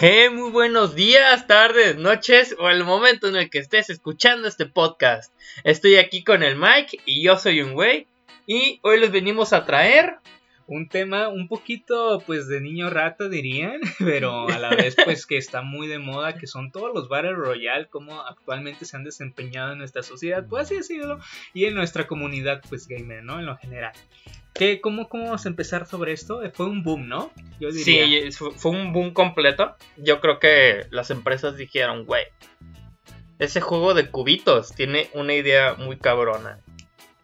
Muy buenos días, tardes, noches o el momento en el que estés escuchando este podcast. Estoy aquí con el Mike y yo soy un güey y hoy les venimos a traer un tema un poquito pues de niño rata dirían, pero a la vez pues que está muy de moda, que son todos los Battle Royale como actualmente se han desempeñado en nuestra sociedad, pues así decirlo, y en nuestra comunidad pues gamer, ¿no? En lo general. ¿Qué, cómo, ¿Cómo vamos a empezar sobre esto? Fue un boom, ¿no? Yo diría. Sí, fue un boom completo. Yo creo que las empresas dijeron, güey, ese juego de cubitos tiene una idea muy cabrona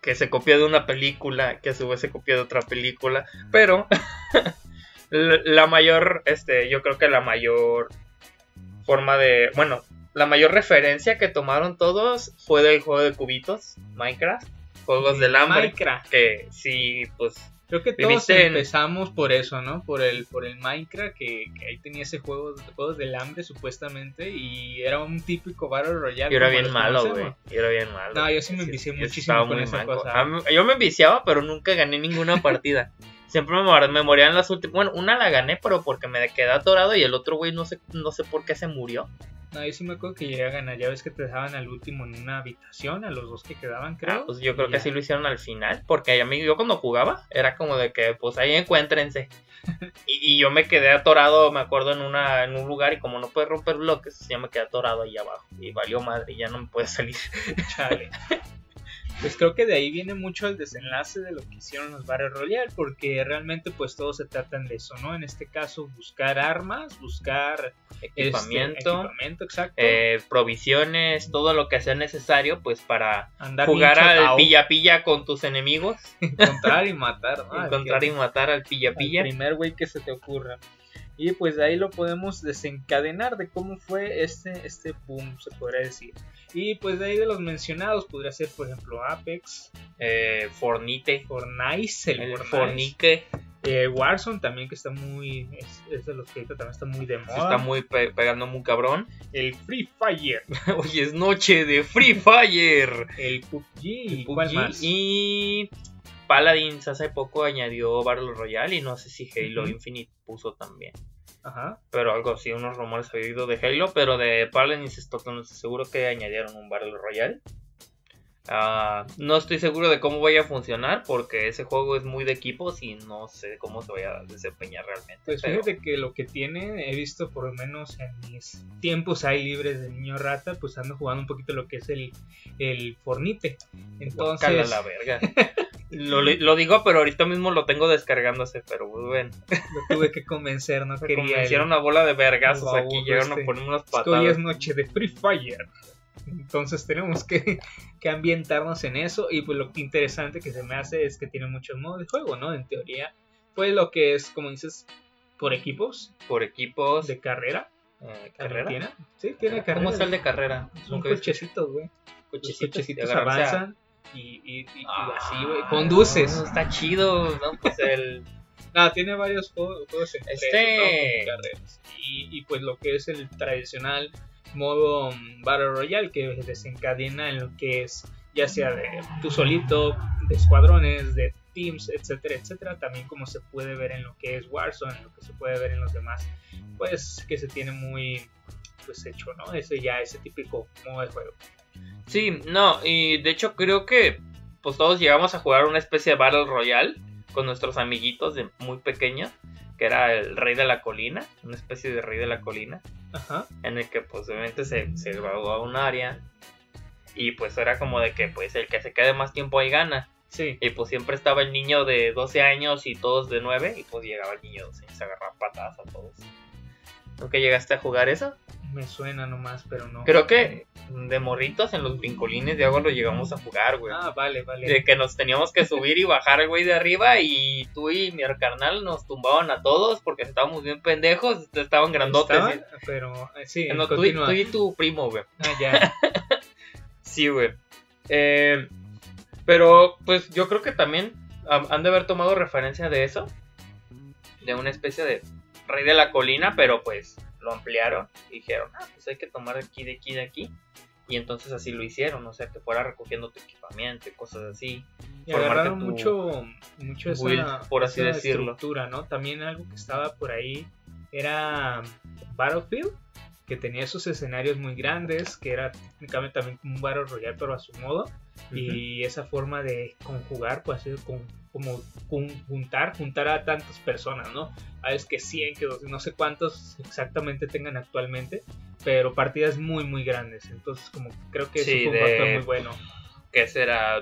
que se copió de una película, que a su vez se copió de otra película, pero la mayor, este, yo creo que la mayor forma de, bueno, la mayor referencia que tomaron todos fue del juego de cubitos, Minecraft, juegos del hambre, Minecraft. que sí, pues Creo que todos empezamos por eso, ¿no? Por el, por el Minecraft, que, ahí tenía ese juego, juegos del hambre supuestamente, y era un típico Battle Royale. Y era bien malo, güey. Y era bien malo. No, yo sí me envicié muchísimo con esa cosa. yo me enviciaba, pero nunca gané ninguna partida. Siempre me, moría en las últimas. Bueno, una la gané, pero porque me quedé atorado y el otro güey no sé, no sé por qué se murió. No, yo sí me acuerdo que llegué a ganar. Ya ves que te dejaban al último en una habitación, a los dos que quedaban, creo. Ah, pues yo creo que sí lo hicieron al final. Porque a mí, yo cuando jugaba, era como de que, pues ahí encuéntrense. y, yo me quedé atorado, me acuerdo, en, una, en un lugar. Y como no puedes romper bloques, ya me quedé atorado ahí abajo. Y valió madre, ya no me puede salir. Chale. pues creo que de ahí viene mucho el desenlace de lo que hicieron los Battle Royale, porque realmente pues todos se tratan de eso, ¿no? En este caso buscar armas, buscar equipamiento, este, exacto. Eh, provisiones, todo lo que sea necesario pues para jugar al pilla pilla con tus enemigos. Encontrar y matar, ¿no? Encontrar y matar al pilla pilla. El primer güey que se te ocurra. Y pues de ahí lo podemos desencadenar de cómo fue este, este boom, se podría decir. Y pues de ahí de los mencionados podría ser, por ejemplo, Apex, eh, Fornite, Fortnite, el, Fornique. Eh, Warzone también que está muy es, de los que también está muy de moda está muy pegando muy cabrón el Free Fire hoy es noche de Free Fire el PUBG, más? y Paladins hace poco añadió Battle Royale y no sé si Halo Infinite puso también Ajá. Pero algo así, unos rumores he oído de Halo, pero de Paladins estoy seguro que añadieron un Battle Royale. Ah, no estoy seguro de cómo vaya a funcionar porque ese juego es muy de equipos y no sé cómo se vaya a desempeñar realmente. Pues fíjate que lo que tiene, he visto por lo menos en mis tiempos ahí libres de niño rata, pues ando jugando un poquito lo que es el, el Fornite. Entonces... la verga. Lo, digo, pero ahorita mismo lo tengo descargándose, pero bueno. Lo tuve que convencer, no quería. Hicieron una bola de vergazos aquí, llegaron a este, poner unas patadas. Hoy es noche de Free Fire. Entonces tenemos que, que, ambientarnos en eso. Y pues lo interesante que se me hace es que tiene muchos modos de juego, ¿no? En teoría, pues lo que es, como dices, por equipos. Por equipos. De carrera. Eh, ¿Carrera? ¿Tiene? Sí, tiene carrera. ¿Cómo es el de carrera? Son cochecitos, güey. Cochecitos, cochecitos avanzan y, y, ah, así, güey. Conduces. está chido, ¿no? Pues el. No, tiene varios juegos, este... y, y, pues lo que es el tradicional modo mm, Battle Royale que desencadena en lo que es ya sea de tú solito, de escuadrones, de teams, etcétera, etcétera. También como se puede ver en lo que es Warzone, en lo que se puede ver en los demás, pues que se tiene muy pues hecho, ¿no? Ese ya, ese típico modo de juego. Sí, no, y de hecho creo que pues todos llegamos a jugar una especie de Battle Royale con nuestros amiguitos de muy pequeños, que era el Rey de la Colina, una especie de Rey de la Colina, Ajá. en el que pues obviamente se, se graduó a un área y pues era como de que pues el que se quede más tiempo ahí gana. Sí. Y pues siempre estaba el niño de 12 años y todos de 9 y pues llegaba el niño de 12 y se agarraba patadas a todos. ¿Nunca llegaste a jugar eso? Me suena nomás, pero no. Creo que de morritos en los brincolines de agua lo llegamos a jugar, güey. Ah, vale, vale. De que nos teníamos que subir y bajar güey de arriba y tú y mi carnal nos tumbaban a todos porque estábamos bien pendejos, estaban grandotes. Pero, eh, sí, no, tú, y, tu primo, güey. Ah, ya. sí, güey. Eh, pero, pues yo creo que también han de haber tomado referencia de eso. De una especie de rey de la colina, pero pues lo ampliaron. Y dijeron, ah, pues hay que tomar aquí, de aquí, de aquí. Y entonces así lo hicieron, o sea, que fuera recogiendo tu equipamiento y cosas así. Y agarraron mucho, mucho esa, por así decirlo. estructura, ¿no? También algo que estaba por ahí era Battlefield, que tenía esos escenarios muy grandes, que era técnicamente también un Battle Royale, pero a su modo. Y esa forma de conjugar, pues así con, como juntar, juntar a tantas personas, ¿no? A veces que 100, que no sé cuántos exactamente tengan actualmente, pero partidas muy, muy grandes. Entonces, como creo que Sí, eso fue un de- factor muy bueno. Que será.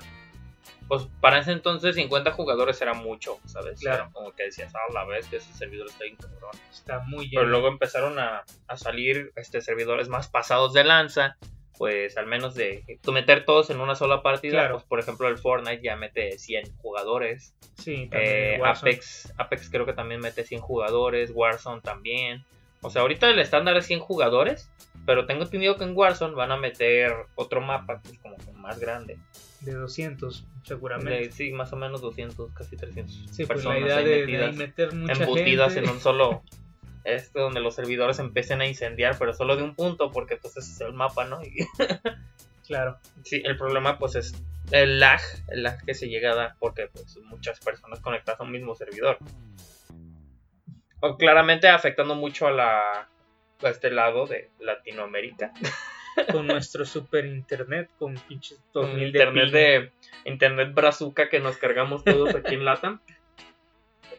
Pues para ese entonces 50 jugadores era mucho, ¿sabes? Claro. Era como que decías, ah, la vez que ese servidor está bien cabrón. Está muy lleno. Pero luego empezaron a, a salir este servidores más pasados de lanza. Pues al menos de tú meter todos en una sola partida. Claro. Pues por ejemplo el Fortnite ya mete 100 jugadores. Sí, también Eh. Apex, Apex creo que también mete 100 jugadores. Warzone también. O sea, ahorita el estándar es 100 jugadores. Pero tengo entendido que en Warzone van a meter otro mapa pues como que más grande. De 200, seguramente. De- sí, más o menos 200, casi 300 Sí, pues la idea de, de ahí meter mucha embutidas gente. en un solo este donde los servidores empiecen a incendiar, pero solo de un punto, porque pues ese es el mapa, ¿no? Y, Claro, sí, el problema pues es el lag, el lag que se llega a dar porque pues muchas personas conectadas a un mismo servidor. O claramente afectando mucho a la a este lado de Latinoamérica. con nuestro super internet, con pinches 2000 internet de, de internet brazuca que nos cargamos todos aquí en Latam.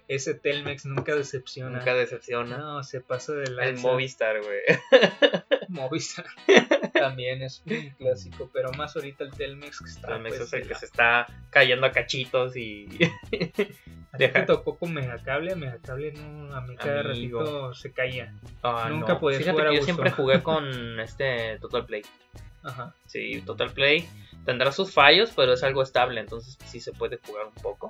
Ese Telmex nunca decepciona. Nunca decepciona. No, se pasa de la El Movistar, güey. Movistar. También es un clásico, pero más ahorita el Telmex que está. Telmex pues, es el que la- se está cayendo a cachitos y ¿A ti te deja- tocó con Megacable? Megacable no, a mí cada Amigo. ratito se caía. Ah, Nunca no. podías Fíjate jugar a que yo gusto. siempre jugué con este Total Play. Ajá, Sí, Total Play tendrá sus fallos, pero es algo estable, entonces sí se puede jugar un poco.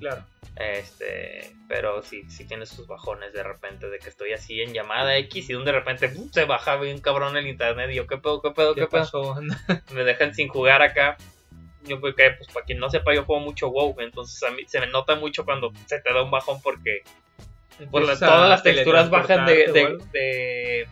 claro. Este, pero sí, sí tiene sus bajones de repente de que estoy así en llamada X y de repente ¡pum! se baja bien cabrón el internet y yo qué pedo, qué pedo, ¿Qué qué, pedo. pasó? Me dejan sin jugar acá. Yo porque pues para quien no sepa yo juego mucho WoW, entonces a mí se me nota mucho cuando se te da un bajón porque por la- todas las texturas bajan de,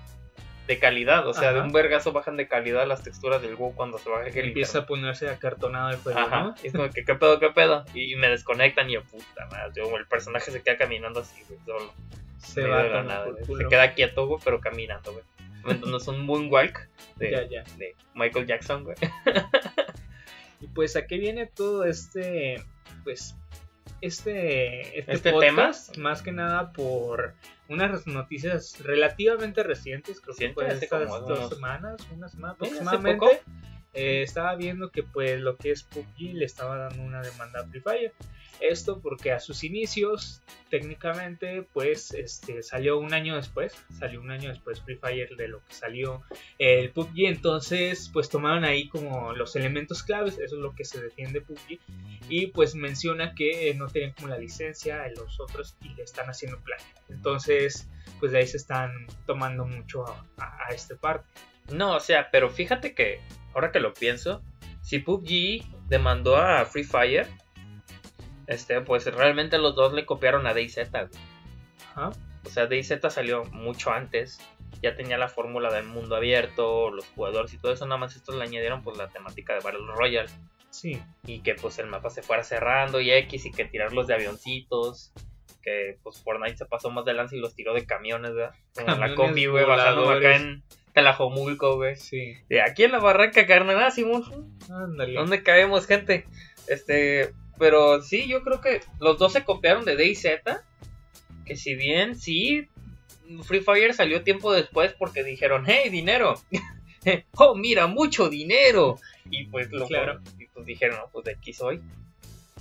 de calidad. O sea, de un vergazo bajan de calidad las texturas del WoW cuando se baja el Empieza a ponerse acartonado el juego, Ajá. ¿no? Y es como que, ¿qué pedo, qué pedo? Y me desconectan y yo, puta madre. yo, el personaje se queda caminando así, güey, solo. Se va de la nada. Se queda quieto, güey, pero caminando, güey. Entonces un moonwalk de, Ya, ya. de Michael Jackson, güey. Y pues a qué viene todo este, pues, este, este, ¿Este podcast? Más que nada por unas noticias relativamente recientes, creo que fue hace estas dos semanas, una semana Sí, hace aproximadamente. poco. Eh, estaba viendo que pues lo que es PUBG le estaba dando una demanda a Free Fire. Esto porque a sus inicios, técnicamente, pues este, salió un año después, salió un año después Free Fire de lo que salió el PUBG, entonces pues tomaron ahí como los elementos claves, eso es lo que se defiende PUBG, y pues menciona que eh, no tenían como la licencia de los otros y le están haciendo plan. Entonces, pues de ahí se están tomando mucho a, a, a esta parte. No, o sea, pero fíjate que, ahora que lo pienso, si PUBG demandó a Free Fire, este, pues realmente los dos le copiaron a DayZ. Ajá. O sea, DayZ salió mucho antes. Ya tenía la fórmula del mundo abierto, los jugadores y todo eso. Nada más estos le añadieron pues la temática de Battle Royale. Sí, Y que pues el mapa se fuera cerrando y X y que tirarlos de avioncitos. Que pues Fortnite se pasó más de lanza y los tiró de camiones, ¿verdad? Como en la combi, güey, bajando acá en Tlajomulco, güey. sí. De aquí en la barranca, carnal, ah, Simón. Ándale. ¿Dónde caemos, gente? Este, pero sí, yo creo que los dos se copiaron de DayZ. Que si bien sí, Free Fire salió tiempo después porque dijeron, hey, dinero. oh, mira, mucho dinero. Y pues lo Claro. y pues dijeron, no, pues de aquí soy.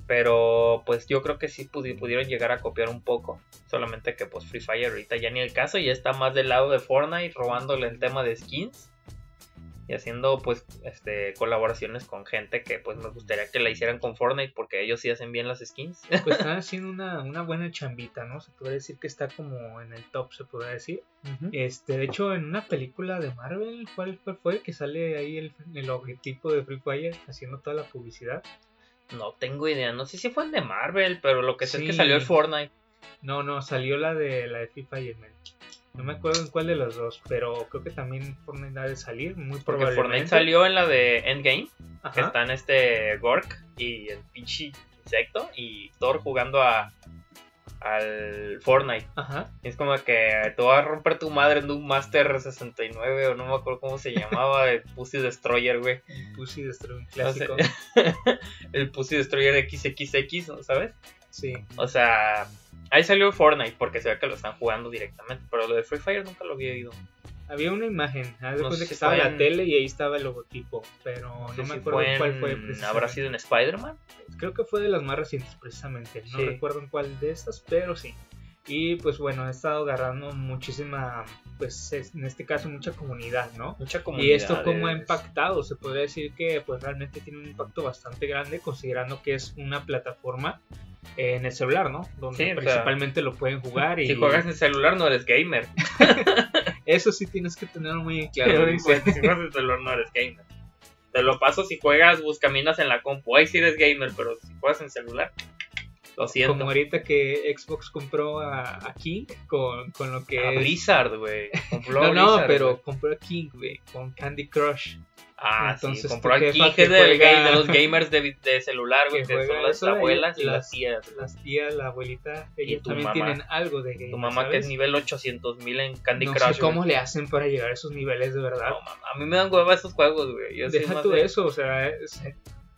Pero pues yo creo que sí pudi- pudieron llegar a copiar un poco. Solamente que pues Free Fire ahorita ya ni el caso, ya está más del lado de Fortnite, robándole el tema de skins. Y haciendo pues este colaboraciones con gente que pues me gustaría que la hicieran con Fortnite porque ellos sí hacen bien las skins. Pues están haciendo una, una buena chambita, ¿no? Se podría decir que está como en el top, se podría decir. Este, de hecho, en una película de Marvel, ¿cuál, cuál fue? Que sale ahí el, el logotipo de Free Fire haciendo toda la publicidad. No tengo idea, no sé si fue en de Marvel, pero lo que sé es que salió el Fortnite. No, no, salió la de la de Free Fire, man. No me acuerdo en cuál de los dos, pero creo que también Fortnite ha de salir, muy Porque probablemente. Fortnite salió en la de Endgame, que están este Gork y el pinche insecto y Thor jugando a al Fortnite. Ajá. Es como que te va a romper tu madre en un Master 69 o no me acuerdo cómo se llamaba, el Pussy Destroyer, güey. El Pussy Destroy, un O clásico. el Pussy Destroyer XXX, ¿no? ¿sabes? Sí. O sea, ahí salió Fortnite porque se ve que lo están jugando directamente, pero lo de Free Fire nunca lo había oído. Había una imagen, haz de No cuenta que estaba fue la en- tele y ahí estaba el logotipo, pero no, sé me si acuerdo fue cuál en- fue ¿Habrá sido en Spider-Man? Creo que fue de las más recientes precisamente, no Sí. recuerdo en cuál de estas, pero sí. Y pues bueno, he estado agarrando muchísima, pues es- en este caso mucha comunidad, ¿no? Mucha comunidad. Y esto cómo ha es- impactado, se podría decir que pues realmente tiene un impacto bastante grande considerando que es una plataforma eh, en el celular, ¿no? Donde Sí, o sea, principalmente lo pueden jugar y Si juegas en celular no eres gamer. eso sí tienes que tenerlo muy Claro, claro. si juegas en celular no eres gamer. Te lo paso si juegas buscaminas en la compu. Ahí sí eres gamer, pero si juegas en celular, lo siento. Como ahorita que Xbox compró a, a King con, con lo que A es- Blizzard, güey. No, no, Blizzard, pero güey. compró a King, güey, con Candy Crush. Ah, entonces sí. Compró aquí que ga- de los gamers de, de celular, güey. que Que, son las abuelas y las- tías. Las tías, la abuelita, ellas también mamá. tienen algo de game. Tu mamá que es nivel 800 mil en Candy no Crush. sé cómo güey. le hacen para llegar a esos niveles de verdad. No, mamá, a mí me dan hueva esos juegos, güey. Yo Deja tú de- eso, o sea, es-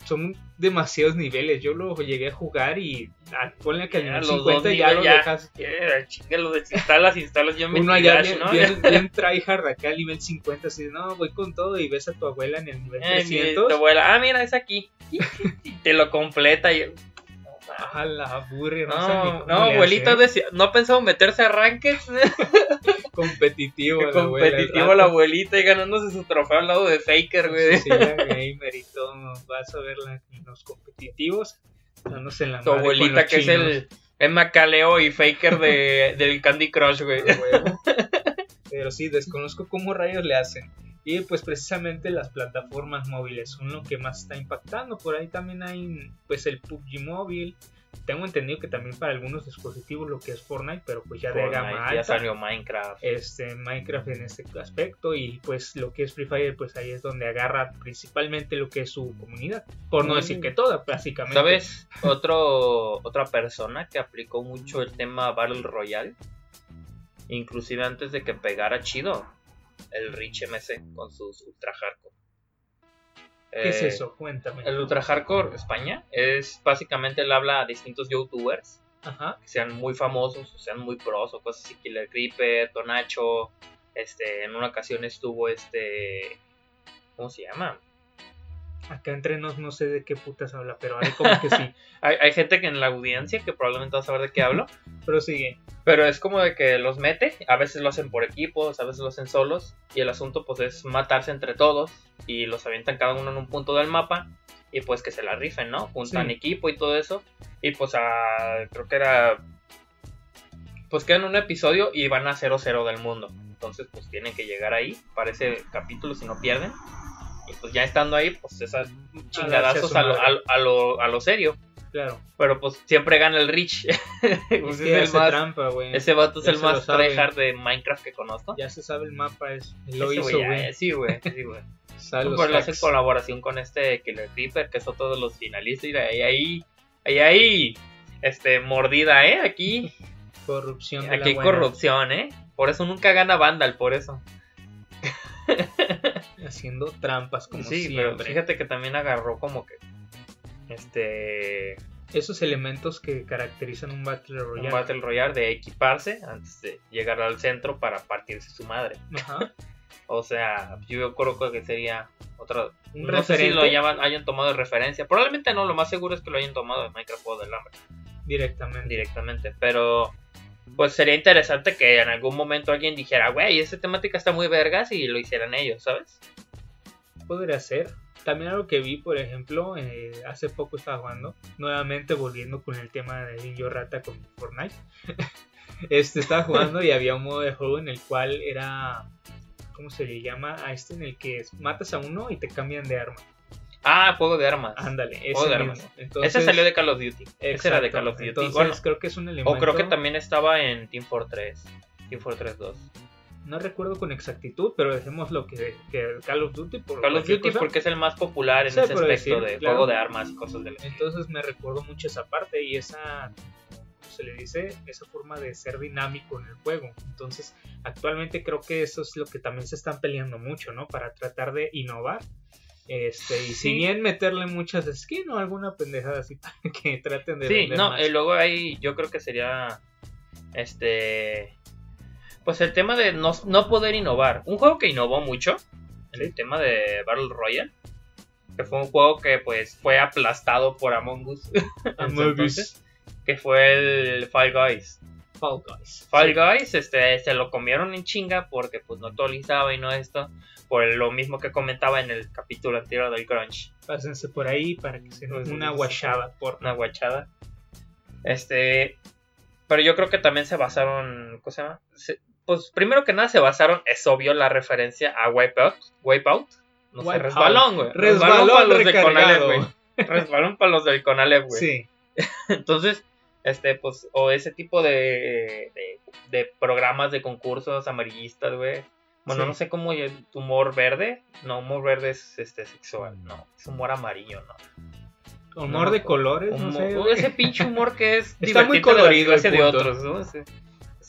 son demasiados niveles. Yo lo llegué a jugar y ah, ponle que al nivel los 50 dos ya lo dejas. Eh, chinga, los desinstalas, instalas yo me Uno allá bien, ¿no? bien, bien tryhard acá al nivel 50, así de, no, voy con todo y ves a tu abuela en el nivel Eh, mi- 300. tu abuela, ah, mira, es aquí. Y te lo completa. Y... A la aburre, no, sé ni No, cómo no, abuelita decía, no ha pensado meterse a ranked competitivo, la competitivo la abuelita y ganándose su trofeo al lado de Faker, güey. Sí, gamer y todo, vas a en los competitivos, dándose en la Tu abuelita que es el, el Macaleo y Faker de, del Candy Crush, güey. Pero sí, desconozco cómo rayos le hacen. Y pues precisamente las plataformas móviles son lo que más está impactando. Por ahí también hay pues el PUBG móvil. Tengo entendido que también para algunos dispositivos lo que es Fortnite, pero pues ya de Fortnite, gama ya salió Minecraft. Este, Minecraft en este aspecto y pues lo que es Free Fire pues ahí es donde agarra principalmente lo que es su comunidad. Por no Mm. decir que toda, básicamente. ¿Sabes? Otro, otra persona que aplicó mucho el tema Battle Royale. Inclusive antes de que pegara chido. El Rich MC con sus Ultra Hardcore. ¿Qué es Eh, eso? Cuéntame. El Ultra Hardcore España es básicamente él habla a distintos youtubers Ajá. que sean muy famosos, o sean muy pros o cosas así, Killer Creeper, Tonacho, este, en una ocasión estuvo este, ¿cómo se llama? Acá entre nos no sé de qué putas habla, pero hay como que sí. Hay, hay gente que en la audiencia que probablemente va a saber de qué hablo, Pero sigue. pero es como de que los mete, a veces lo hacen por equipos, a veces lo hacen solos, y el asunto pues es matarse entre todos, y los avientan cada uno en un punto del mapa, y pues que se la rifen, ¿no? Juntan Sí. equipo y todo eso, y pues a, creo que era, pues quedan un episodio y van a 0-0 del mundo, entonces pues tienen que llegar ahí para ese capítulo si no pierden, y pues ya estando ahí, pues esas chingadazos su a lo, a lo- a lo- a lo serio. Claro. Pero pues siempre gana el Rich. Pues es el más- trampa, güey. ese vato es Ya el más tryhard de Minecraft que conozco. Ya se sabe el mapa, es, lo Ese hizo, güey. eh, Sí, güey. Sí, güey. Pues lo hace colaboración con este Killer Creeper, que son todos los finalistas. Y ahí, ahí, ahí, ahí, este, mordida, ¿eh? Aquí, Corrupción de aquí la hay buena. corrupción, ¿eh? Por eso nunca gana Vandal, por eso. Haciendo trampas, como sí, pero fíjate que también agarró como que, este, Esos elementos que caracterizan un Battle un Royale. Battle Royale de equiparse antes de llegar al centro para partirse su madre. Ajá. O sea, yo creo que sería otra. Un no sé si lo hayan tomado de referencia. Probablemente no, lo más seguro es que lo hayan tomado de Minecraft Juego del Hambre Directamente. directamente. Pero, pues sería interesante que en algún momento alguien dijera, güey, esa temática está muy vergas y lo hicieran ellos, ¿sabes? Podría ser. También algo que vi, por ejemplo, eh, hace poco estaba jugando, nuevamente volviendo con el tema de Niño Rata con Fortnite. este estaba jugando y había un modo de juego en el cual era, ¿cómo se le llama? A este en el que matas a uno y te cambian de arma. Ah, juego de armas. Ándale, ese Juego de mismo. armas. Entonces, Ese salió de Call of Duty. Ese era de exacto. Call of Duty. Entonces Bueno, creo que es un elemento. o creo que también estaba en Team Fortress. Team Fortress 2. No recuerdo con exactitud, pero dejemos lo que, que Call of Duty por Call of Duty cosa. porque es el más popular en Se ese aspecto decir, de claro. juego de armas y cosas del estilo. Entonces me recordó mucho esa parte y esa se le dice, esa forma de ser dinámico en el juego. Entonces, actualmente creo que eso es lo que también se están peleando mucho, ¿no? Para tratar de innovar. Este, y si bien meterle muchas skins o alguna pendejada así para que traten de... Sí, no, y luego ahí yo creo que sería, este, pues el tema de no, no poder innovar. Un juego que innovó mucho en el tema de Battle Royale que fue un juego que pues fue aplastado por Among Us. Among Us. que fue el Fall Guys. Fall Guys. Fall Guys, este, se lo comieron en chinga porque pues no actualizaba y no esto. Por lo mismo que comentaba en el capítulo anterior del Crunch. Pásense por ahí para que se nos una guachada por una guachada. Este, pero yo creo que también se basaron, ¿cómo se llama? Pues primero que nada se basaron, es obvio la referencia a Wipeout, Wipeout, no sé, resbalón, güey. Resbalón, para los del Conalep, güey. Resbalón para los del Conalep, güey. Sí. Entonces, este, pues, o ese tipo de, de, de programas de concursos amarillistas, güey. Bueno, no sé cómo el humor verde. No, humor verde es este sexual, no. Es humor amarillo, no. Humor de colores, no sé. Ese pinche humor que es Está muy colorido ese de otros, ¿no? Sí.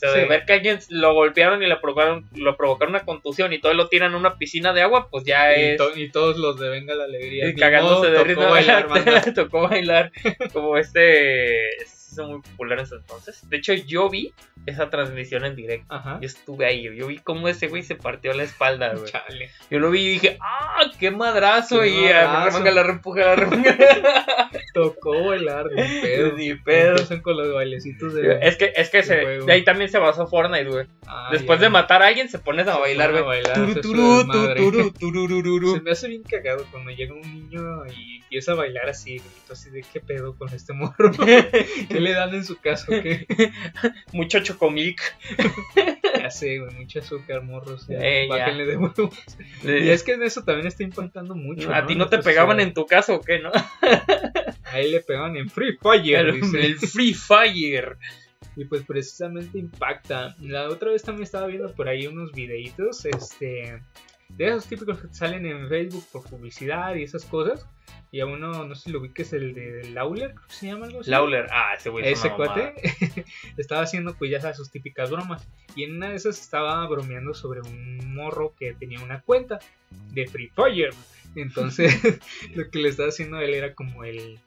O sea, de ver que alguien lo golpearon y le provocaron, lo provocaron una contusión y todo lo tiran a una piscina de agua, pues ya y es. To y todos los de Venga la Alegría. Y cagándose de risa. Bailar, tocó bailar. Como este. Hizo muy popular en ese entonces. De hecho, yo vi esa transmisión en directo. Ajá. Yo estuve ahí. Yo vi cómo ese güey se partió la espalda, güey. Chale. Yo lo vi y dije, ¡ah! ¡Qué madrazo! Qué y madrazo. remanga la reempuja, la remanga. Tocó bailar, ni pedo. Ni pedo. Empiezan con los bailecitos de. Es que, es que se, de ahí también se basó Fortnite, güey. Ah, Después ya. de matar a alguien, se pones a bailar, güey. bailar. Se me hace bien cagado cuando llega un niño y empieza a bailar así, grito así de qué pedo con este morro. ¿Qué le dan en su casa? o ¿Qué? Mucho chocomilk. Ya sé, güey, mucho azúcar, morros. Ya, Eh, ya. bájenle de huevos. Y es que en eso también está impactando mucho. a ti no te pegaban en tu casa o qué, ¿no? Ahí le pegaban en Free Fire. El, Free Fire. Y pues precisamente impacta. La otra vez también estaba viendo por ahí unos videitos, este, de esos típicos que salen en Facebook por publicidad y esas cosas. Y a uno, no sé si lo vi que es el de Lawler, creo que se llama algo así. Lawler, ah, ese güey es Ese cuate estaba haciendo pues ya sabes sus típicas bromas. Y en una de esas estaba bromeando sobre un morro que tenía una cuenta de Free Fire. Entonces lo que le estaba haciendo a él era como el...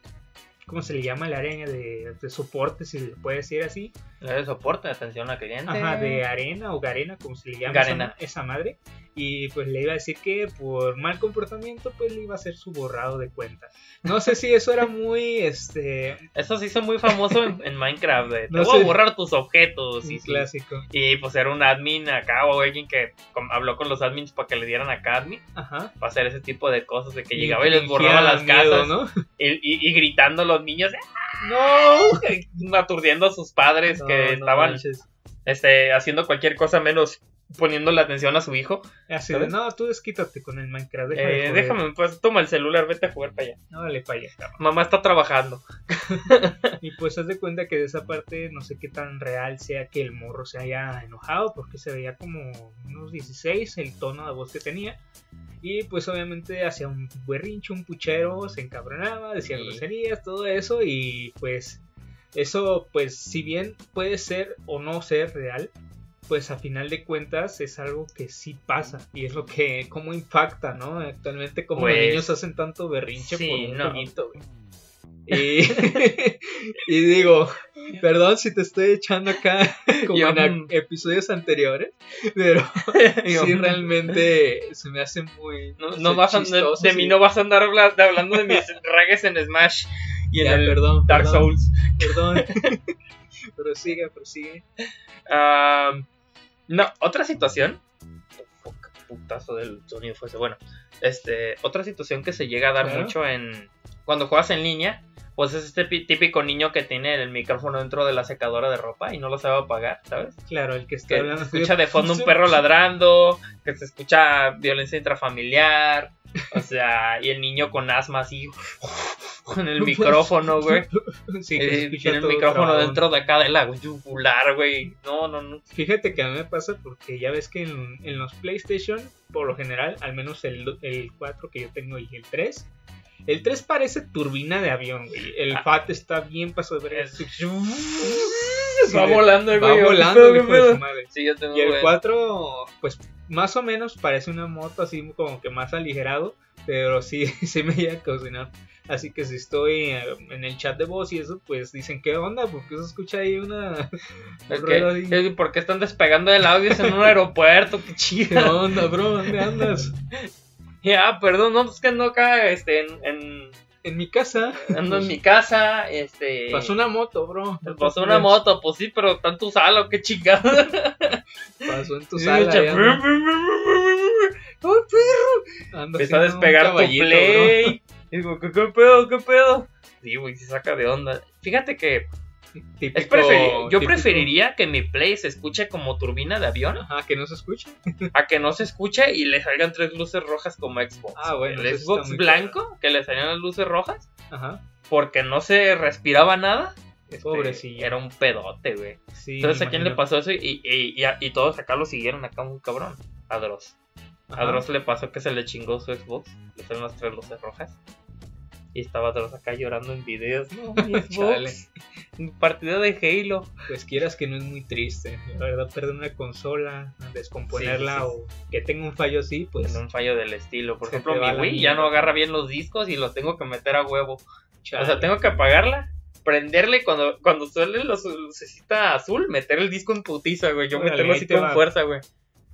¿Cómo se le llama? La arena de, de soporte, si le puede decir así. Le de soporte, atención al cliente. Ajá, de arena o garena, como se le llama Garena. Esa, esa madre. Y pues le iba a decir que por mal comportamiento, pues le iba a hacer su borrado de cuenta. No sé si eso era muy, este, Eso se hizo muy famoso en, en Minecraft. De, te No voy sé. a borrar tus objetos. un Y, clásico. y pues era un admin acá o alguien que habló con los admins para que le dieran acá admin. Ajá. Para hacer ese tipo de cosas. De que Y llegaba y les borraba las miedo, casas. ¿no? Y, y- gritando los niños. No. Aturdiendo a sus padres No, que estaban manches. este, haciendo cualquier cosa menos poniéndole atención a su hijo. Así de, no, tú desquítate con el Minecraft. deja de Eh, déjame, pues toma el celular, vete a jugar para allá. No, dale para allá, cabrón. Mamá está trabajando. Y pues haz de cuenta que de esa parte no sé qué tan real sea que el morro se haya enojado porque se veía como unos 16 el tono de voz que tenía. Y pues obviamente hacía un berrincho, un puchero, se encabronaba, decía Sí. groserías, todo eso y pues eso pues si bien puede ser o no ser real, pues a final de cuentas es algo que sí pasa y es lo que como impacta, ¿no? Actualmente como Pues, los niños hacen tanto berrinche sí, por un no. güey. Y, y digo, perdón si te estoy echando acá como Yo- en episodios anteriores, pero sí realmente se me hace muy No, vas a, de, mí no vas a andar habla- hablando de mis regues en Smash y en Ya, el perdón, Dark perdón, Souls. Perdón. prosigue, prosigue. Ah, no, otra situación. Qué putazo del sonido fue ese. Bueno, este, otra situación que se llega a dar Claro. mucho en cuando juegas en línea. Pues es este pi- típico niño que tiene el micrófono dentro de la secadora de ropa y no lo sabe apagar, ¿sabes? Claro, el que está Que se escucha de fondo un perro ladrando, que se escucha violencia intrafamiliar, o sea, y el niño con asma así en el micrófono, güey. Sí, que Eh, tiene el micrófono dentro de acá de la yugular, güey. No, no, no. Fíjate que a mí me pasa porque ya ves que en, en los PlayStation, por lo general, al menos el, el 4 que yo tengo y el 3, El 3 parece turbina de avión, güey. El Ah. FAT está bien pasado de verga. Va volando, Va güey. volando, ¿Qué el hijo de pedo? su madre. Sí, yo tengo Y el güey. 4, pues más o menos parece una moto así como que más aligerado, pero sí, sí me llega a cocinar. Así que si estoy en el chat de voz y eso, pues dicen, ¿qué onda? Porque se escucha ahí una... Es ¿Por qué están despegando el audio en un aeropuerto? Qué ¿Qué chido. onda, bro? ¿Dónde andas? Ya, perdón, no, es que ando acá, este, en, en- En mi casa. ando en mi casa, este... Pasó una moto, bro. Te pasó una moto, pues sí, pero está en tu sala, qué chingado. Pasó en tu Sí, sala. ¡Ay, perro! Ando Empieza a despegar tu play. Y digo, ¿qué, qué pedo? ¿Qué pedo? Sí, güey, se saca de onda. Fíjate que es preferi- yo típico- preferiría que mi play se escuche como turbina de avión Ajá, que no se escucha. a que no se escuche y le salgan tres luces rojas como Xbox. Ah, bueno, El Xbox blanco, que le salían las luces rojas, Ajá. porque no se respiraba nada. este, Pobrecillo. Era un pedote, güey. Sí, Entonces, ¿a quién le pasó eso? Y, y, y, todos acá lo siguieron acá muy cabrón. A Dross. A. Dross le pasó que se le chingó su Xbox. Le salieron las tres luces rojas. Y estaba Dross acá llorando en videos. No, mi. Xbox. Partida de Halo. Pues quieras que no es muy triste. La verdad, perder una consola, descomponerla Sí, sí, o que tenga un fallo así, pues. En un fallo del estilo. Por ejemplo, mi Wii ya no agarra bien los discos y los tengo que meter a huevo. chale. O sea, tengo que apagarla, prenderle cuando, cuando suele la lucecita azul, meter el disco en putiza, güey. Yo Órale, meterlo así con va. fuerza, güey.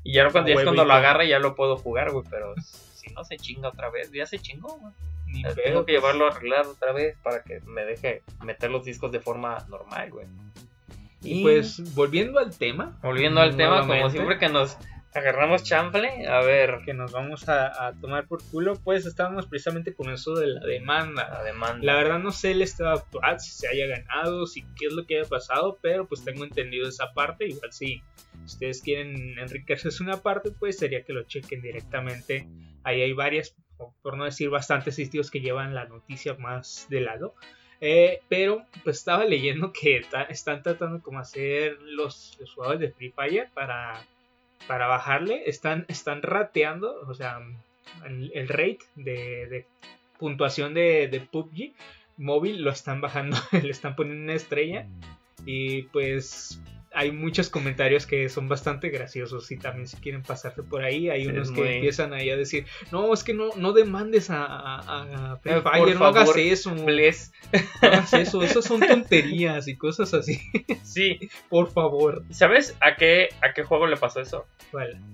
Y ya, cuando, ya es cuando lo agarre ya lo puedo jugar, güey. Pero si no se chinga otra vez, ya se chingó, güey. Ni Eh, pedo, Tengo que llevarlo a arreglar otra vez para que me deje meter los discos de forma normal, güey. Y pues, volviendo al tema. volviendo al tema, como siempre que nos agarramos chanfle, a ver, Que nos vamos a, a tomar por culo, pues estábamos precisamente con eso de la demanda. la demanda. La verdad no sé el estado actual, si se haya ganado, si qué es lo que haya pasado, pero pues tengo entendido esa parte. Igual si ustedes quieren enriquecerse una parte, pues sería que lo chequen directamente. Ahí hay varias, por no decir bastantes sitios que llevan la noticia más de lado. Eh, pero pues estaba leyendo que están tratando como hacer los, los jugadores de Free Fire para, para bajarle. Están, están rateando, o sea, el, el rate de, de puntuación de, de PUBG móvil lo están bajando, le están poniendo una estrella. Y pues hay muchos comentarios que son bastante graciosos. Y también si quieren pasarse por ahí, hay Sí, unos que muy- empiezan ahí a decir: No, es que no, no demandes a, a- a Free por Fire, no hagas eso, no hagas eso, eso son tonterías y cosas así. Sí, Por favor. ¿sabes a qué, a qué juego le pasó eso?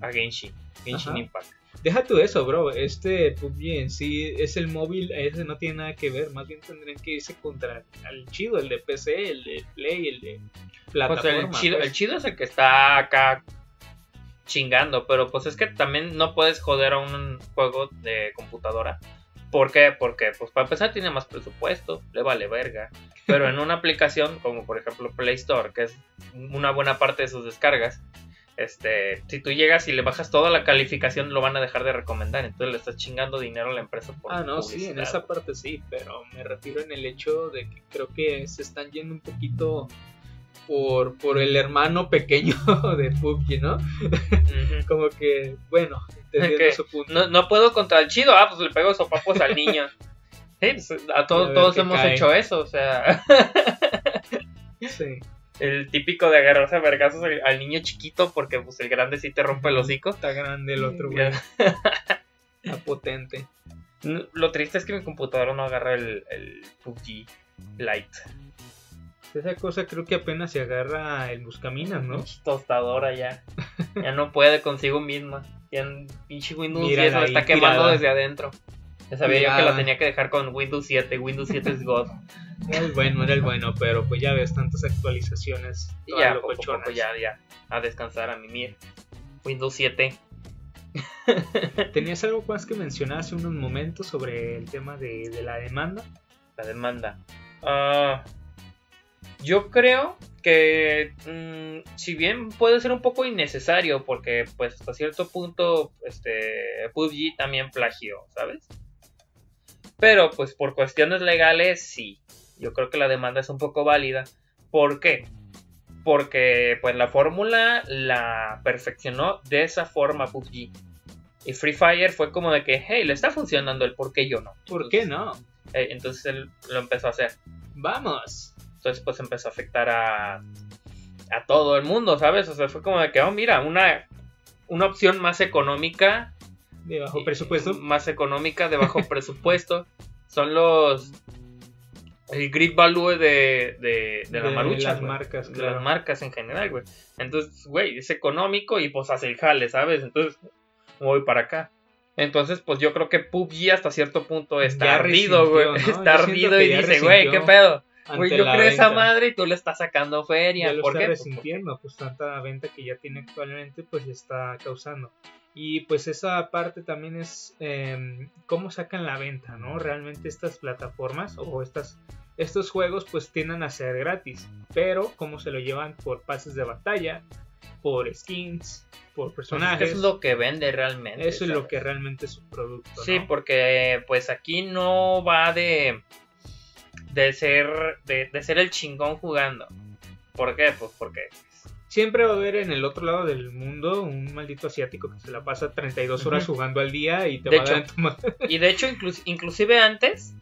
A Genshin. Genshin Ajá. Impact. Deja tú eso, bro. Este PUBG en sí es el móvil, ese no tiene nada que ver. Más bien tendrían que irse contra el chido, el de PC, el de Play, el de Pues plataforma. el chido, pues. el chido es el que está acá chingando, pero pues es que también no puedes joder a un juego de computadora. ¿Por qué? Porque pues para empezar tiene más presupuesto, le vale verga. Pero en una aplicación como por ejemplo Play Store, que es una buena parte de sus descargas, este, si tú llegas y le bajas toda la calificación lo van a dejar de recomendar, entonces le estás chingando dinero a la empresa por Ah, no, sí, en esa parte sí, pero me refiero en el hecho de que creo que se están yendo un poquito por, por el hermano pequeño de PUBG, ¿no? Como que, bueno, Que su punto. No, no puedo contra el chido, ah, pues le pego sopapos al niño. Sí, pues, a todos, A todos hemos cae. hecho eso, o sea, Sí. El típico de agarrarse a vergazos al, al niño chiquito porque pues el grande sí te rompe el hocico. Está grande el otro, güey. Está potente. Lo triste es que mi computadora no agarra el, el PUBG Lite. Esa cosa creo que apenas se agarra el buscaminas, ¿no? Tostadora ya. Ya no puede consigo misma. Ya en pinche Windows Mírala 10 lo está quemando tirada. desde adentro. Ya sabía yo que la tenía que dejar con Windows 7. Windows 7 es God. Era el bueno, era el bueno, pero pues ya ves tantas actualizaciones. Y ya, poco a poco, ya, ya. A descansar, a mimir. Windows 7. ¿Tenías algo más que mencionar hace unos momentos sobre el tema de, de la demanda? La demanda. Ah, yo creo que mm, si bien puede ser un poco innecesario porque pues hasta cierto punto este PUBG también plagió, ¿sabes? Pero pues por cuestiones legales sí. Yo creo que la demanda es un poco válida. ¿Por qué? Porque pues la fórmula la perfeccionó de esa forma PUBG. Y Free Fire fue como de que, hey, le está funcionando el por qué yo no. ¿Por qué no? Eh, entonces él lo empezó a hacer. Vamos. Entonces pues empezó a afectar a, a todo el mundo, ¿sabes? O sea, fue como de que, oh, mira, una, una opción más económica. De bajo presupuesto. Más económica, de bajo presupuesto. Son los... El grid value de, de, de la De marucha. las marcas, De claro. las marcas en general, güey. Entonces, güey, es económico y pues hace el jale, ¿sabes? Entonces, voy para acá. Entonces, pues yo creo que PUBG hasta cierto punto está Ya ardido, güey. Está Yo ardido y dice, güey, ¿qué pedo? Güey, yo creo esa madre y tú le estás sacando feria. Ya lo ¿Por está qué? resintiendo, pues tanta venta que ya tiene actualmente, pues está causando. Y pues esa parte también es eh, cómo sacan la venta, ¿no? Realmente estas plataformas o estas, estos juegos pues tienden a ser gratis, pero cómo se lo llevan por pases de batalla, por skins, por Pues es personajes. que eso es lo que vende realmente. Eso es lo que realmente es su producto. Sí, porque pues aquí no va de de ser de, de ser el chingón jugando. ¿Por qué? Pues porque Siempre va a haber en el otro lado del mundo un maldito asiático que se la pasa 32 horas Ujú. jugando al día y te De va a hecho, tu madre. y de hecho inclus- inclusive antes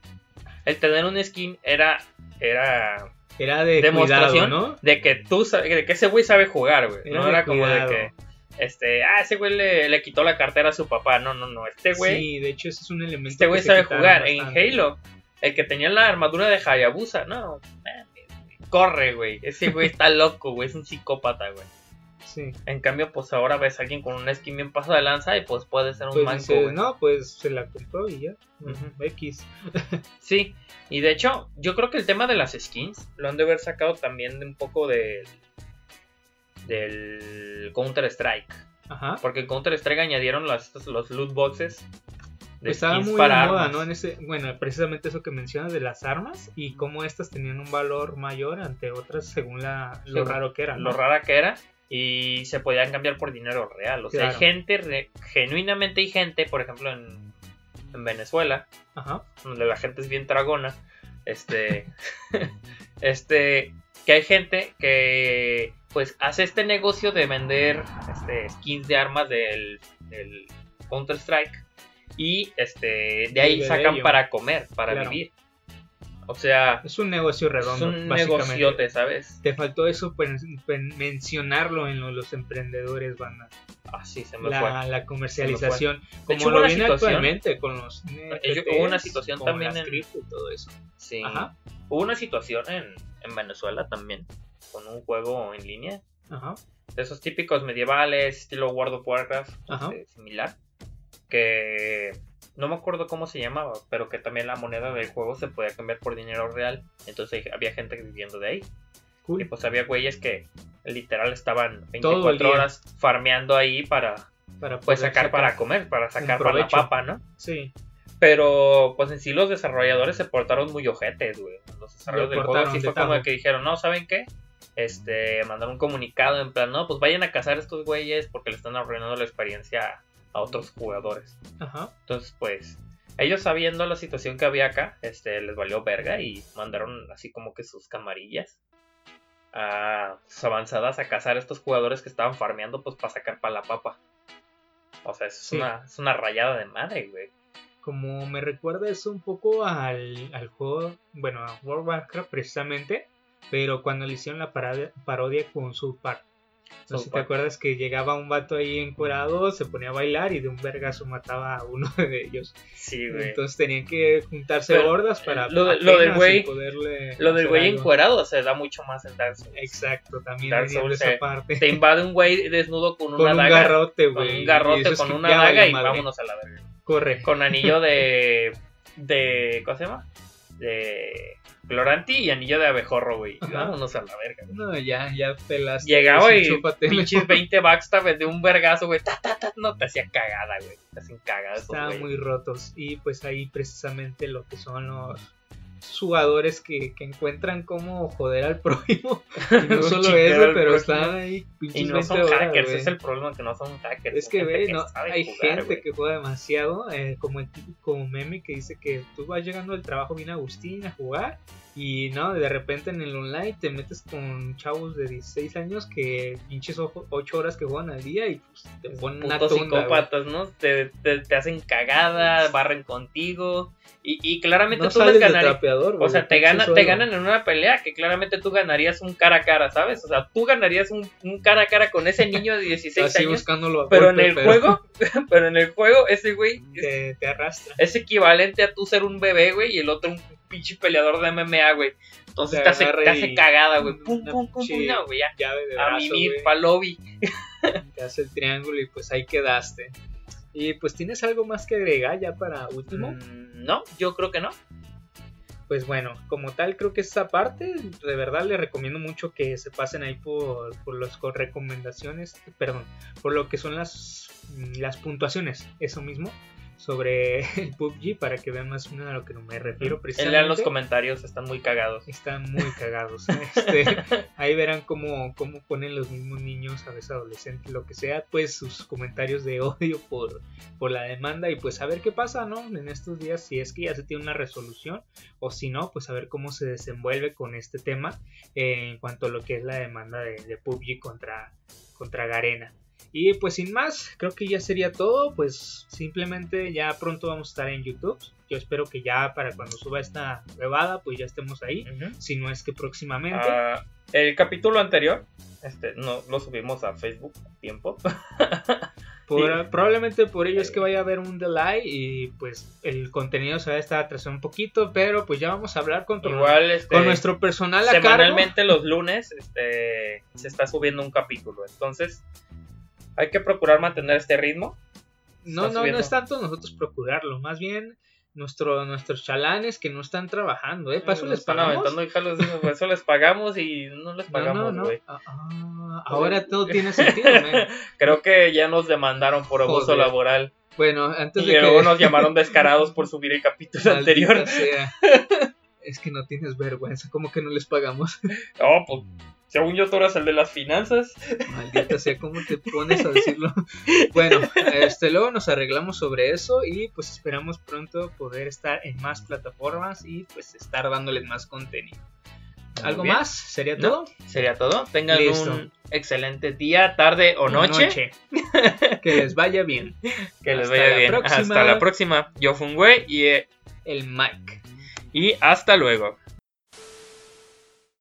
el tener un skin era era Era de demostración cuidado, ¿no? de que tú de que ese güey sabe jugar, güey. Era no era como cuidado. de que este, ah, ese güey le, le quitó la cartera a su papá. No, no, no, este güey Sí, de hecho ese es un elemento Este güey sabe jugar. En. Halo, el que tenía la armadura de Hayabusa, no, corre, güey. Ese güey está loco, güey, es un psicópata, güey. Sí. En cambio, pues ahora ves a alguien con un skin bien pasado de lanza y pues puede ser un Pues manco, dice, no, pues se la compró y ya. Ujú. X. Sí, y de hecho, yo creo que el tema de las skins lo han de haber sacado también de un poco del del Counter Strike, Ajá. porque en Counter Strike añadieron las, los loot boxes Pues estaba muy de moda. ¿no? En ese, bueno, precisamente eso que mencionas de las armas y cómo estas tenían un valor mayor ante otras según la, lo Según raro que eran. ¿no? lo rara que era y se podían cambiar por dinero real. O sea, hay gente, re- genuinamente hay gente, por ejemplo en, en Venezuela, Ajá. donde la gente es bien tragona, este, este, que hay gente que pues hace este negocio de vender este, skins de armas del, del Counter Strike y este, de ahí Vive sacan para comer, para Claro. vivir. O sea, Es un negocio es redondo, un básicamente. negociote, ¿sabes? Te faltó eso, mencionarlo en lo- los emprendedores, banda. Así se me fue. La, la comercialización, De como hecho, lo viene actualmente con los hecho, hubo una situación con también las en- y todo eso. Sí. Ajá. Hubo una situación en, en Venezuela también, con un juego en línea, Ajá. de esos típicos medievales, estilo World of Warcraft, Ajá. este, similar, que no me acuerdo cómo se llamaba, pero que también la moneda del juego se podía cambiar por dinero real, entonces había gente viviendo de ahí, y Cool. pues había güeyes que literal estaban Todo el 24 día. horas farmeando ahí para Para pues sacar para comer, para sacar para la papa, ¿no? Sí. Pero, pues en sí los desarrolladores se portaron muy ojetes, güey. Los desarrolladores Lo del juego sí fue como de que dijeron, no, ¿saben qué? Este, mandaron un comunicado en plan, no, pues vayan a cazar a estos güeyes porque le están arruinando la experiencia a otros jugadores. Ajá. Entonces, pues, ellos sabiendo la situación que había acá, este, les valió verga y mandaron así como que sus camarillas a sus avanzadas a cazar a estos jugadores que estaban farmeando, pues, para sacar para la papa. O sea, es, Sí. una, es una rayada de madre, güey. Como me recuerda eso un poco al, al juego, bueno, a World of Warcraft precisamente, pero cuando le hicieron la parodia, parodia con South Park. No sé si te acuerdas que llegaba un vato ahí encuerado, se ponía a bailar y de un vergazo mataba a uno de ellos. Sí, güey. Entonces tenían que juntarse Pero, hordas para lo de- lo del güey- poderle Lo del güey encuerado se da mucho más en Dark Souls. Exacto, también Dark Souls esa se- parte. Te invade un güey desnudo con una con un daga. garrote, con güey. un y garrote, con una daga y madre. vámonos a la verga. Corre. Con anillo de. de. ¿Cómo se llama? De. Cloranti y anillo de abejorro, güey. Vámonos a la verga. güey. No, ya, ya pelaste. Llegaba y pinches 20 backstab de un vergazo, güey. Ta, ta, ta, no te hacía cagada, güey. Te hacen cagada esos Estaban muy rotos. Y pues ahí precisamente lo que son los jugadores que, que encuentran cómo joder al prójimo. Y no solo eso, al pero están ahí pinches Y no 20 son horas, hackers, güey. es el problema que no son hackers. Es que ve, no, hay jugar, gente que juega demasiado, eh, como el típico meme que dice que tú vas llegando del trabajo bien Agustín a jugar Y no, de repente en el online te metes con chavos de 16 años que pinches 8 horas que juegan al día y pues te ponen una tunda, psicópatas, ¿no? Te, te, te hacen cagada, barren contigo. Y, y claramente No tú les ganarías. O sea, te, gana, te ganan en una pelea que claramente tú ganarías un cara a cara, ¿sabes? O sea, tú ganarías un, un cara a cara con ese niño de 16 Así años. buscándolo a Pero golpe, en el juego, pero en el juego, ese güey te, te arrastra. es equivalente a tú ser un bebé, güey, y el otro un pinche peleador de MMA, güey. Entonces Te te hace, te hace cagada, güey. Pum, pum, pum, pum, no, güey, ya. De A brazo, mimir, güey. pa' lobby. te hace el triángulo y pues ahí quedaste. Y pues tienes algo más que agregar ya para último. Mm, No, yo creo que no. Pues bueno, como tal creo que esta parte, de verdad les recomiendo mucho que se pasen ahí por, por las co- recomendaciones, perdón, por lo que son las, las puntuaciones, eso mismo, sobre el PUBG para que vean más o menos a lo que me refiero Lean precisamente. los comentarios, están muy cagados. Están muy cagados. Este, ahí verán cómo, cómo ponen los mismos niños, a veces adolescentes, lo que sea, pues sus comentarios de odio por, por la demanda y pues a ver qué pasa, ¿no? En estos días, si es que ya se tiene una resolución o si no, pues a ver cómo se desenvuelve con este tema eh, en cuanto a lo que es la demanda de, de PUBG contra, contra Garena. Y pues sin más, creo que ya sería todo. Pues simplemente ya pronto vamos a estar en YouTube. Yo espero que ya para cuando suba esta grabada, pues ya estemos ahí. Si no es que próximamente. Ah, el capítulo anterior, este, no lo subimos a Facebook a tiempo. Por- sí. Probablemente por ello es que vaya a haber un delay y pues el contenido se va a estar atrasando un poquito. Pero pues ya vamos a hablar con, tu- Igual, este, con nuestro personal a cargo. semanalmente los lunes, este, se está subiendo un capítulo. Entonces, hay que procurar mantener este ritmo. No, no, no es tanto nosotros procurarlo. Más bien nuestro, nuestros chalanes que no están trabajando. ¿eh? Para eso les están pagamos. aventando, hija, eso les pagamos y no les pagamos, no. Ah, ah, ahora todo tiene sentido, man. Creo que ya nos demandaron por abuso Joder. laboral. Bueno, antes Y de que... luego nos llamaron descarados por subir el capítulo Maldita anterior. sea. Es que no tienes vergüenza, como que no les pagamos? Oh, pues, según yo, tú eras el de las finanzas. Maldita sea, ¿cómo te pones a decirlo? Bueno, este, luego nos arreglamos sobre eso y pues esperamos pronto poder estar en más plataformas y pues estar dándoles más contenido. Muy ¿Algo bien. más? ¿Sería No, todo? Sería todo. Tengan Listo. un excelente día, tarde o noche. que les vaya bien. Que les Hasta vaya bien. próxima. Hasta la próxima. Yo fui un güey y, eh, El Mike. Y hasta luego.